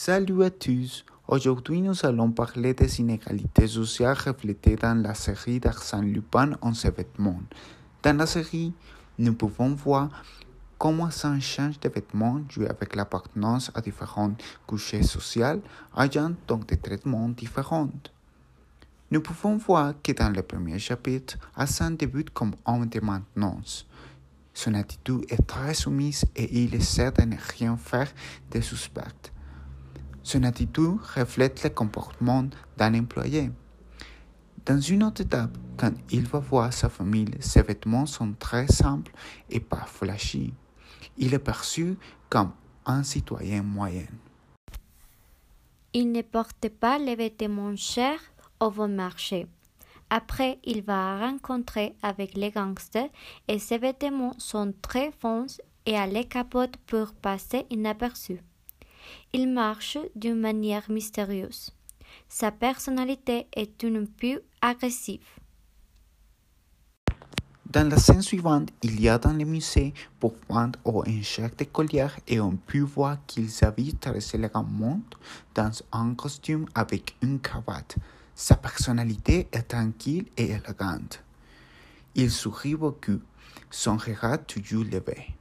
Salut à tous. Aujourd'hui, nous allons parler des inégalités sociales reflétées dans la série d'Arsène Lupin en ses vêtements. Dans la série, nous pouvons voir comment un change de vêtements dû avec l'appartenance à différentes couches sociales ayant donc des traitements différents. Nous pouvons voir que dans le premier chapitre, Hassan débute comme homme de maintenance. Son attitude est très soumise et il essaie de ne rien faire de suspect. Son attitude reflète le comportement d'un employé. Dans une autre étape, quand il va voir sa famille, ses vêtements sont très simples et pas flashy. Il est perçu comme un citoyen moyen. Il ne porte pas les vêtements chers au bon marché. Après, il va rencontrer avec les gangsters et ses vêtements sont très foncés et à les pour passer inaperçu. Il marche d'une manière mystérieuse. Sa personnalité est une peu agressive. Dans la scène suivante, il y a dans le musée pour vendre un chèque de et on peut voir qu'il s'habille très élégamment dans un costume avec une cravate. Sa personnalité est tranquille et élégante. Il sourit beaucoup, son regard toujours levé.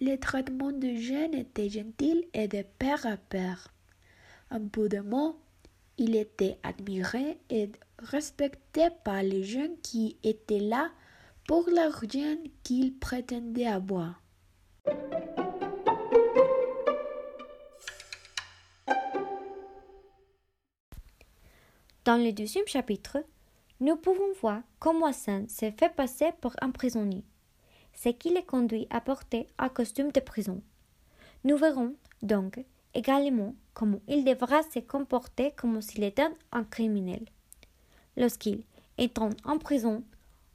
Le traitement de jeunes était gentil et de père à père. Un bout de mots, il était admiré et respecté par les jeunes qui étaient là pour l'argent qu'il prétendait avoir. Dans le deuxième chapitre, nous pouvons voir comment Hassan s'est fait passer pour un prisonnier, ce qui le conduit à porter un costume de prison. Nous verrons donc également comment il devra se comporter comme s'il était un criminel. Lorsqu'il est en prison,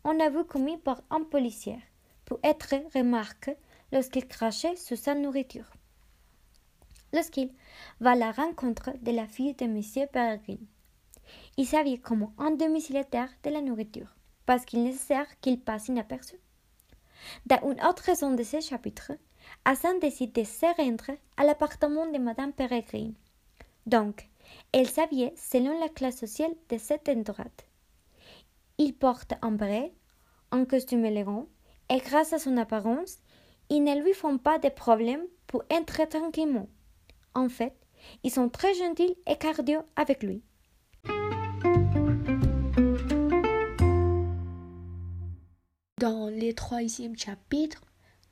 on a vu commis par un policier pour être remarqué lorsqu'il crachait sur sa nourriture. Lorsqu'il va à la rencontre de la fille de M. Peregrine, il savait comme un demi-militaire de la nourriture, parce qu'il est nécessaire qu'il passe inaperçu. Dans une autre raison de ce chapitre, Hassan décide de se rendre à l'appartement de Madame Peregrine. Donc, elle savait selon la classe sociale de cet endroit. Il porte un béret, un costume élégant, et grâce à son apparence, ils ne lui font pas de problème pour entrer tranquillement. En fait, ils sont très gentils et cardio avec lui. Dans le troisième chapitre,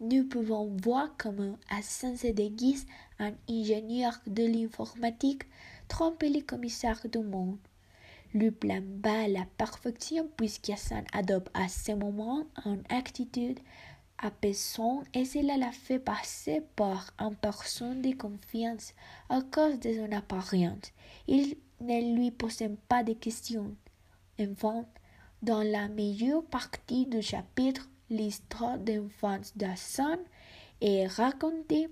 nous pouvons voir comment Hassan se déguise en ingénieur de l'informatique tromper les commissaires du monde. Le plan bat la perfection puisqu'Hassan adopte à ce moment une attitude apaisante et cela l'a fait passer par une personne de confiance à cause de son apparence. Il ne lui posait pas de questions. Enfin, dans la meilleure partie du chapitre, l'histoire d'enfance d'Hassan est racontée.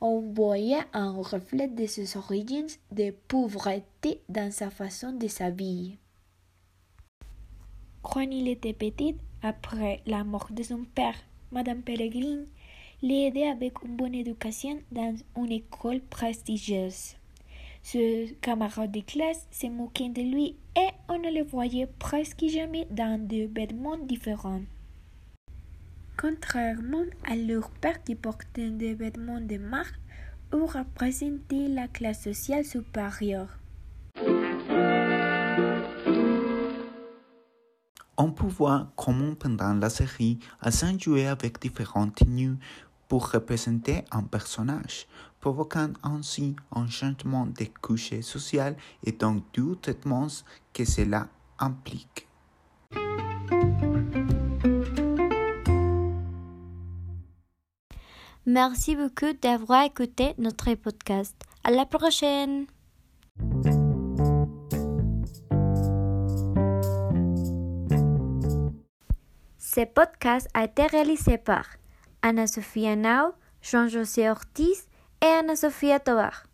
On voyait un reflet de ses origines de pauvreté dans sa façon de s'habiller. Quand il était petit, après la mort de son père, Madame Pellegrin l'aidait avec une bonne éducation dans une école prestigieuse. Ses camarades de classe se moquaient de lui et on ne le voyait presque jamais dans des vêtements différents. Contrairement à leur père qui portait des vêtements de marque ou représentait la classe sociale supérieure. On peut voir comment pendant la série, Hassan jouait avec différents tenues pour représenter un personnage, provoquant ainsi un changement de couche sociale et donc du traitement que cela implique. Merci beaucoup d'avoir écouté notre podcast. À la prochaine! Ce podcast a été réalisé par Ana Sofía Nau, Jean-José Ortiz et Ana Sofía Tobar.